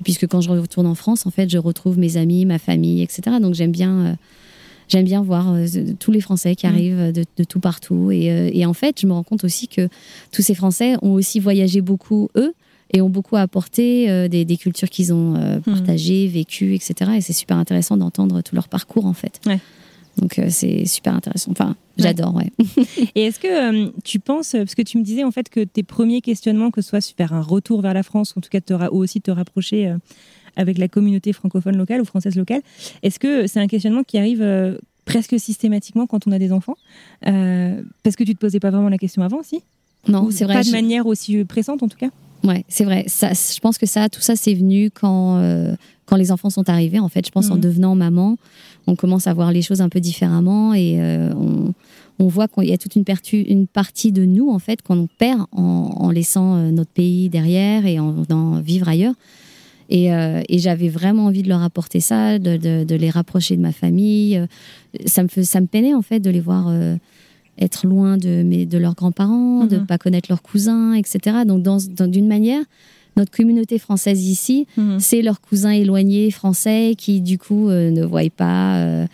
Puisque quand je retourne en France, en fait, je retrouve mes amis, ma famille, etc. Donc j'aime bien, euh, j'aime bien voir euh, tous les Français qui Mm. arrivent de, de tout partout. Et, euh, et en fait, je me rends compte aussi que tous ces Français ont aussi voyagé beaucoup, eux, et ont beaucoup apporté euh, des, des cultures qu'ils ont euh, Mm. partagées, vécues, etc. Et c'est super intéressant d'entendre tout leur parcours, en fait. Ouais. Donc, euh, c'est super intéressant. Enfin, j'adore, ouais. Et est-ce que euh, tu penses, parce que tu me disais en fait que tes premiers questionnements, que ce soit vers un retour vers la France, ou en tout cas te ou aussi te rapprocher euh, avec la communauté francophone locale ou française locale, est-ce que c'est un questionnement qui arrive euh, presque systématiquement quand on a des enfants? Euh, Parce que tu te posais pas vraiment la question avant, si? Non, c'est vrai. Pas de manière aussi pressante en tout cas? Ouais, c'est vrai. Ça, je pense que ça, tout ça, c'est venu quand, euh, quand les enfants sont arrivés. En fait, je pense en Mhm. devenant maman, on commence à voir les choses un peu différemment et euh, on, on voit qu'il y a toute une, pertu- une partie de nous, en fait, qu'on perd en, en laissant euh, notre pays derrière et en venant vivre ailleurs. Et, euh, et j'avais vraiment envie de leur apporter ça, de, de- de les rapprocher de ma famille. Ça me, fait, ça me peinait, en fait, de les voir euh, être loin de, mes, de leurs grands-parents, de ne Mhm. pas connaître leurs cousins, etc. Donc, dans, dans- d'une manière, notre communauté française ici, c'est leurs cousins éloignés français qui, du coup, euh, ne voient pas. euh,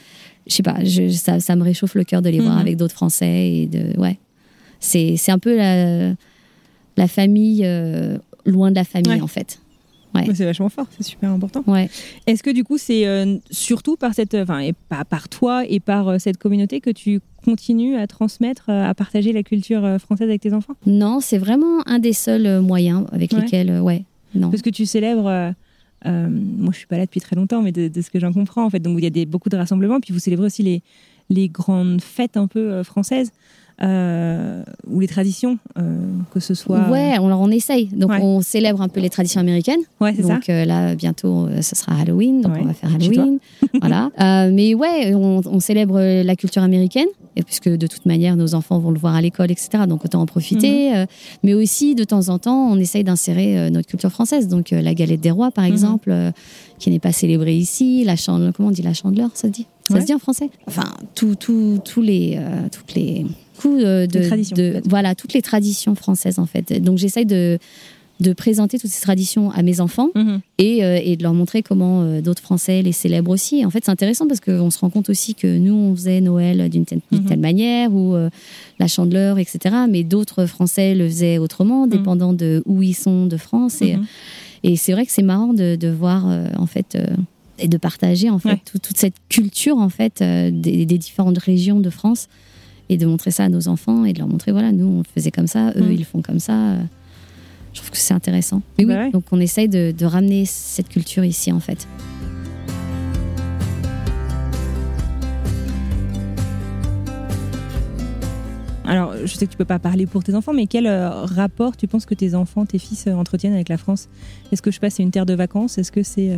je sais pas, je- ça, ça me réchauffe le cœur de les voir Mhm. avec d'autres Français. Et de, ouais. c'est, c'est un peu la, la famille, euh, loin de la famille, Ouais. en fait. C'est vachement fort, c'est super important. Ouais. Est-ce que du coup c'est euh, surtout par cette, enfin et pas par toi et par euh, cette communauté que tu continues à transmettre, euh, à partager la culture euh, française avec tes enfants? Non, c'est vraiment un des seuls euh, moyens avec Ouais. lesquels, euh, ouais, non. Parce que tu célèbres, euh, euh, moi je suis pas là depuis très longtemps, mais de, de ce que j'en comprends en fait, donc il y a des, beaucoup de rassemblements, puis vous célébrez aussi les, les grandes fêtes un peu euh, françaises euh, ou les traditions, euh, que ce soit. Ouais, on, on essaye. Donc Ouais. on célèbre un peu les traditions américaines. Ouais, c'est ça. Donc euh, là, bientôt, euh, ce sera Halloween, donc Ouais, on va faire. Halloween. voilà. Mais ouais, on, on célèbre la culture américaine, et puisque de toute manière, nos enfants vont le voir à l'école, etc. Donc autant en Mhm. profiter. Euh, mais aussi, de temps en temps, on essaye d'insérer notre culture française. Donc la galette des rois, par Mhm. exemple, qui n'est pas célébrée ici. La chandelière, comment on dit la chandeleur, ça se dit? Ça Ouais. se dit en français? Enfin, tout, tout, tous les, euh, toutes les euh, de, voilà, toutes les traditions françaises en fait. Donc j'essaye de de présenter toutes ces traditions à mes enfants Mhm. et, euh, et de leur montrer comment euh, d'autres Français les célèbrent aussi. Et en fait, c'est intéressant parce qu'on se rend compte aussi que nous, on faisait Noël d'une telle, Mhm. telle manière ou euh, la chandeleur, etc. Mais d'autres Français le faisaient autrement, dépendant de où ils sont de France. Et, Mhm. et c'est vrai que c'est marrant de, de voir, en fait, et de partager, en fait, Ouais. tout- toute cette culture, en fait, des, des différentes régions de France et de montrer ça à nos enfants et de leur montrer, voilà, nous, on le faisait comme ça, eux, Mhm. ils le font comme ça. euh, Je trouve que c'est intéressant. Mais Bah oui, ouais. donc on essaye de, de ramener cette culture ici, en fait. Alors, je sais que tu peux pas parler pour tes enfants, mais quel euh, rapport tu penses que tes enfants, tes fils euh, entretiennent avec la France? Est-ce que je passe une terre de vacances? Est-ce que c'est euh,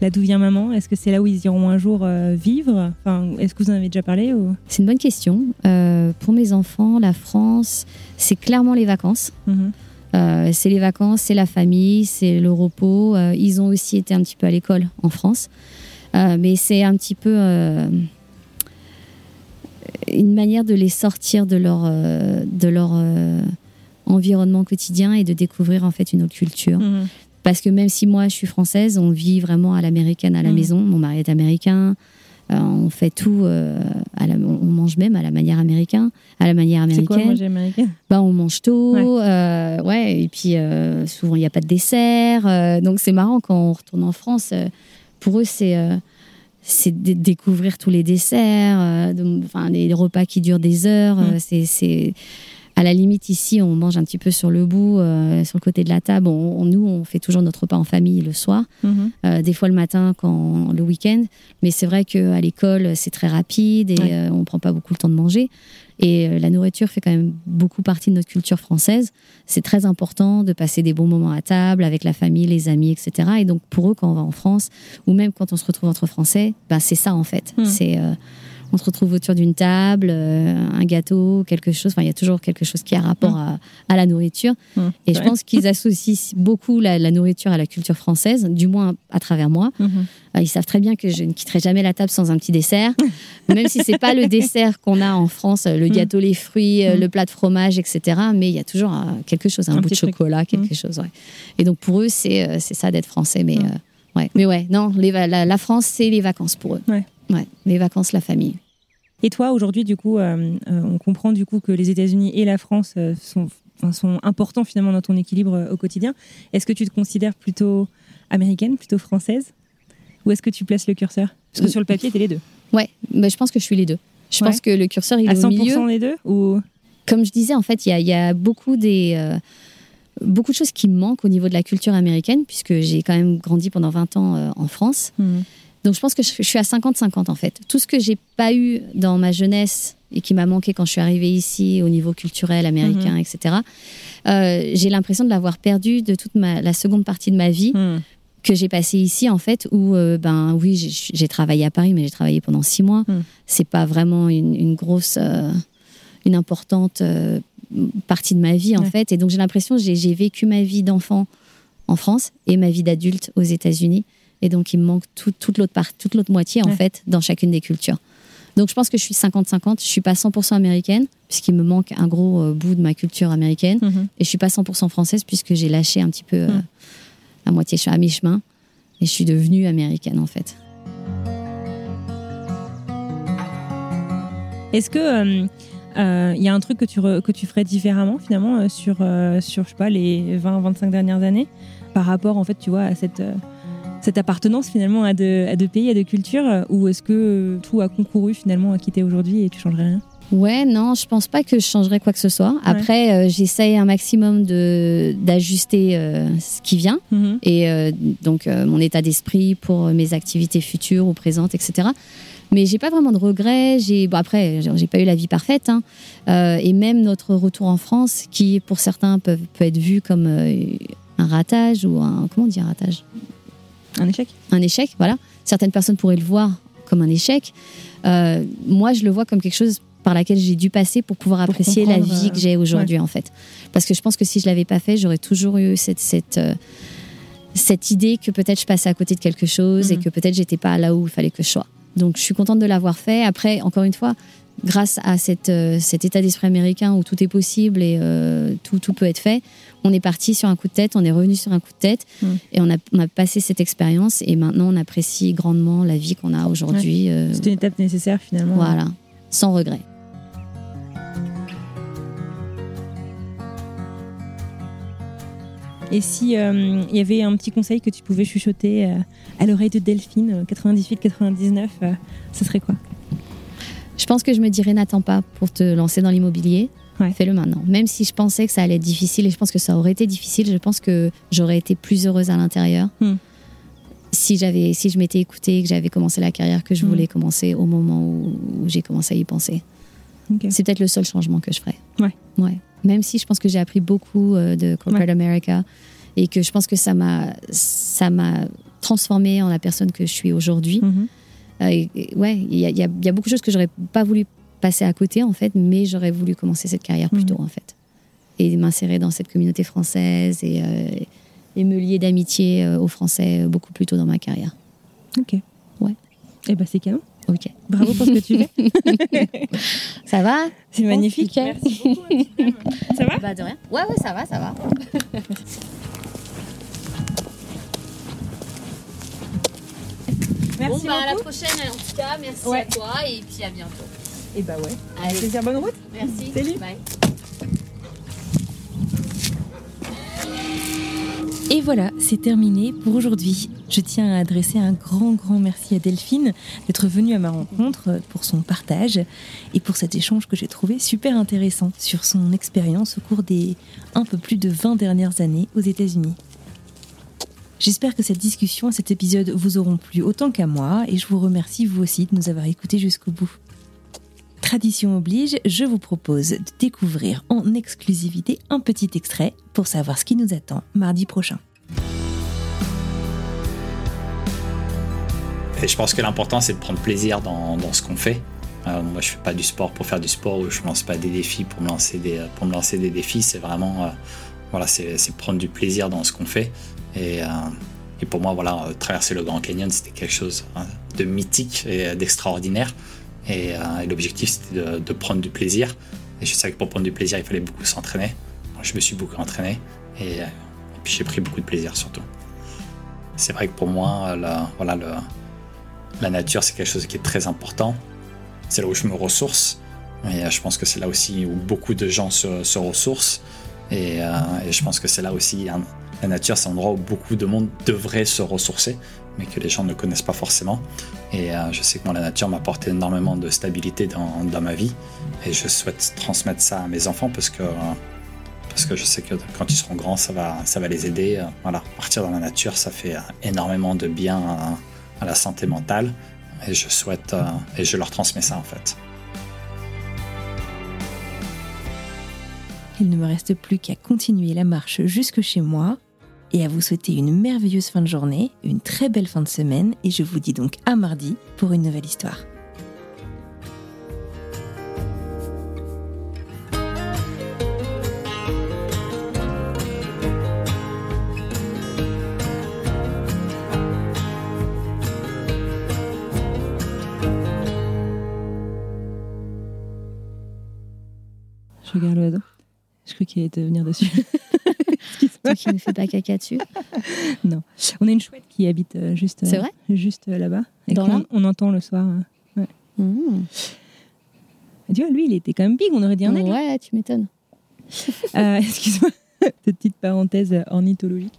là d'où vient maman? Est-ce que c'est là où ils iront un jour vivre? Enfin, Est-ce que vous en avez déjà parlé ou... C'est une bonne question. Pour mes enfants, la France, c'est clairement les vacances. Mhm. Euh, c'est les vacances, c'est la famille, c'est le repos. Euh, ils ont aussi été un petit peu à l'école en France. Euh, mais c'est un petit peu une manière de les sortir de leur, euh, de leur euh, environnement quotidien et de découvrir en fait une autre culture. Mhm. Parce que même si moi je suis française, on vit vraiment à l'américaine à la Mhm. maison. Mon mari est américain. Euh, on fait tout, à la- on mange même à la manière américaine, à la manière C'est quoi, américaine. moi j'ai américain Bah, on mange tôt, ouais, et puis souvent il n'y a pas de dessert. donc c'est marrant quand on retourne en France. pour eux, c'est c'est de découvrir tous les desserts, euh, de- enfin des repas qui durent des heures. Mm. euh, c'est c'est à la limite ici, on mange un petit peu sur le bout, euh, sur le côté de la table. On, on- nous, on fait toujours notre repas en famille le soir. Mhm. Euh, des fois le matin, quand le week-end. Mais c'est vrai qu'à l'école, c'est très rapide et Ouais. euh, on prend pas beaucoup le temps de manger. Et euh, la nourriture fait quand même beaucoup partie de notre culture française. C'est très important de passer des bons moments à table avec la famille, les amis, etc. Et donc pour eux, quand on va en France, ou même quand on se retrouve entre Français, bah, c'est ça en fait. Mm. C'est euh, on se retrouve autour d'une table, euh, un gâteau, quelque chose. Enfin, il y a toujours quelque chose qui a rapport à, à la nourriture. Mhm. Et je pense qu'ils associent beaucoup la, la nourriture à la culture française, du moins à travers moi. Mhm. Euh, Ils savent très bien que je ne quitterai jamais la table sans un petit dessert, même si c'est pas le dessert qu'on a en France, le Mm. gâteau, les fruits, euh, Mm. le plat de fromage, etc. Mais il y a toujours euh, quelque chose, un, Un bout de truc. chocolat, quelque Mm. chose. Ouais. Et donc pour eux, c'est ça d'être français. Mais Mm. ouais, mais ouais, non, les la, la France, c'est les vacances pour eux. Ouais. Ouais, les vacances, la famille. Et toi, aujourd'hui, du coup, on comprend du coup que les États-Unis et la France sont, sont importants finalement dans ton équilibre au quotidien. Est-ce que tu te considères plutôt américaine, plutôt française? Où est-ce que tu places le curseur? Parce que sur le papier, tu es les deux. Ouais, bah, je pense que je suis les deux. Je pense que le curseur, il est au milieu. À 100% les deux ou... Comme je disais, en fait, il y, a, beaucoup des... Euh, beaucoup de choses qui me manquent au niveau de la culture américaine, puisque j'ai quand même grandi pendant 20 ans euh, en France. Hmm. Donc je pense que je, suis à 50-50 en fait. Tout ce que j'ai pas eu dans ma jeunesse et qui m'a manqué quand je suis arrivée ici au niveau culturel américain, hmm. etc., euh, j'ai l'impression de l'avoir perdu de toute la seconde partie de ma vie. Hmm que j'ai passé ici en fait où euh, ben oui j'ai travaillé à Paris mais j'ai travaillé pendant six mois hmm. c'est pas vraiment une, grosse euh, une importante partie de ma vie en fait et donc j'ai l'impression j'ai j'ai vécu ma vie d'enfant en France et ma vie d'adulte aux États-Unis et donc il me manque toute l'autre part toute l'autre moitié en fait dans chacune des cultures. Donc je pense que je suis 50-50 je suis pas 100% américaine puisqu'il me manque un gros bout de ma culture américaine. Mhm. et je suis pas 100% française puisque j'ai lâché un petit peu hmm à moitié, je suis à mi-chemin. Et je suis devenue américaine en fait. Est-ce que il euh, euh, y a un truc que tu, que tu ferais différemment finalement euh, sur, sur je sais pas, les 20-25 dernières années par rapport en fait, tu vois, à cette, cette appartenance finalement à deux, à deux pays, à deux cultures Ou est-ce que tout a concouru finalement à quitter aujourd'hui et tu changerais rien? Ouais, non, je pense pas que je changerais quoi que ce soit. Après, euh, j'essaye un maximum de d'ajuster euh, ce qui vient mhm. et euh, donc mon état d'esprit pour mes activités futures ou présentes, etc. Mais j'ai pas vraiment de regrets. J'ai bon après, j'ai pas eu la vie parfaite, hein. et même notre retour en France, qui pour certains peut, peut être vu comme un ratage ou un comment dire ratage, un échec. Un échec, voilà. Certaines personnes pourraient le voir comme un échec. moi, je le vois comme quelque chose par laquelle j'ai dû passer pour pouvoir apprécier la vie que j'ai euh, aujourd'hui en fait. Parce que je pense que si je l'avais pas fait, j'aurais toujours eu cette cette euh, cette idée que peut-être je passais à côté de quelque chose et mhm. que peut-être j'étais pas là où il fallait que je sois. Donc je suis contente de l'avoir fait. Après, encore une fois, grâce à cette, euh, cet état d'esprit américain où tout est possible et tout, tout peut être fait, on est parti sur un coup de tête, on est revenu sur un coup de tête mhm. et on a, on a, passé cette expérience et maintenant on apprécie grandement la vie qu'on a aujourd'hui. C'est une étape nécessaire finalement. Voilà, sans regret. Et si euh, il y avait un petit conseil que tu pouvais chuchoter euh, à l'oreille de Delphine, 98-99, euh, ce serait quoi? Pense que je me dirais n'attends pas pour te lancer dans l'immobilier. Fais-le maintenant. Même si je pensais que ça allait être difficile et je pense que ça aurait été difficile, je pense que j'aurais été plus heureuse à l'intérieur. Hmm. Si j'avais, si je m'étais écoutée, que j'avais commencé la carrière que je hmm. voulais commencer au moment où, j'ai commencé à y penser. C'est peut-être le seul changement que je ferais. Ouais. Ouais même si je pense que j'ai appris beaucoup euh, de Corporate America et que je pense que ça m'a ça m'a transformée en la personne que je suis aujourd'hui. Mm-hmm. Ouais, il y, y, a beaucoup de choses que j'aurais pas voulu passer à côté en fait, mais j'aurais voulu commencer cette carrière plus mm-hmm. tôt en fait et m'insérer dans cette communauté française et, euh, et me lier d'amitié aux Français beaucoup plus tôt dans ma carrière. Ok. Ouais. Et eh ben c'est canon. Ok. Bravo pour ce que tu fais. ça va? C'est magnifique. Merci beaucoup. Ça va? Bah de rien. Ouais, ouais, ça va, ça va. Merci bon, bah, à la prochaine en tout cas. Merci à toi et puis à bientôt. Et bah ouais. Allez. Plaisir, bonne route. Merci. Salut. Bye. Et voilà, c'est terminé pour aujourd'hui. Je tiens à adresser un grand, grand merci à Delphine d'être venue à ma rencontre pour son partage et pour cet échange que j'ai trouvé super intéressant sur son expérience au cours des un peu plus de 20 dernières années aux États-Unis. J'espère que cette discussion, cet épisode vous auront plu autant qu'à moi et je vous remercie vous aussi de nous avoir écoutés jusqu'au bout. Tradition oblige, je vous propose de découvrir en exclusivité un petit extrait pour savoir ce qui nous attend mardi prochain. Je pense que l'important, c'est de prendre plaisir dans, ce qu'on fait. Euh, moi, je fais pas du sport pour faire du sport ou je lance pas des défis pour me lancer des, pour me lancer des défis. C'est vraiment, euh, voilà, c'est prendre du plaisir dans ce qu'on fait. Et, euh, et, pour moi, voilà, traverser le Grand Canyon, c'était quelque chose hein, de mythique et d'extraordinaire. Et, l'objectif, c'était de, prendre du plaisir. Et je savais que pour prendre du plaisir, il fallait beaucoup s'entraîner. Je me suis beaucoup entraîné et, puis j'ai pris beaucoup de plaisir surtout. C'est vrai que pour moi, la, voilà, la nature, c'est quelque chose qui est très important. c'est là où je me ressource. Et je pense que c'est là aussi où beaucoup de gens se, se ressourcent. Et, et, je pense que c'est là aussi, la nature, c'est un endroit où beaucoup de monde devrait se ressourcer, mais que les gens ne connaissent pas forcément. Et je sais que moi, la nature m'a apporté énormément de stabilité dans, ma vie. Et je souhaite transmettre ça à mes enfants parce que parce que je sais que quand ils seront grands, ça va, ça va les aider. Euh, voilà, partir dans la nature, ça fait euh, énormément de bien à, la santé mentale. Et je souhaite, euh, et je leur transmets ça en fait. Il ne me reste plus qu'à continuer la marche jusque chez moi et à vous souhaiter une merveilleuse fin de journée, une très belle fin de semaine et je vous dis donc à mardi pour une nouvelle histoire. Je regarde l'oiseau. Je crois qu'il allait venir dessus. Toi qui ne fais pas caca dessus Non. On a une chouette qui habite euh, juste, vrai juste euh, là-bas. Et Dans qu'on- l'Inde on entend le soir. euh, ouais. Mmh. Tu vois, lui, il était quand même big, on aurait dit un aigle. Ouais, tu m'étonnes. Euh, Excuse-moi, cette petite parenthèse ornithologique.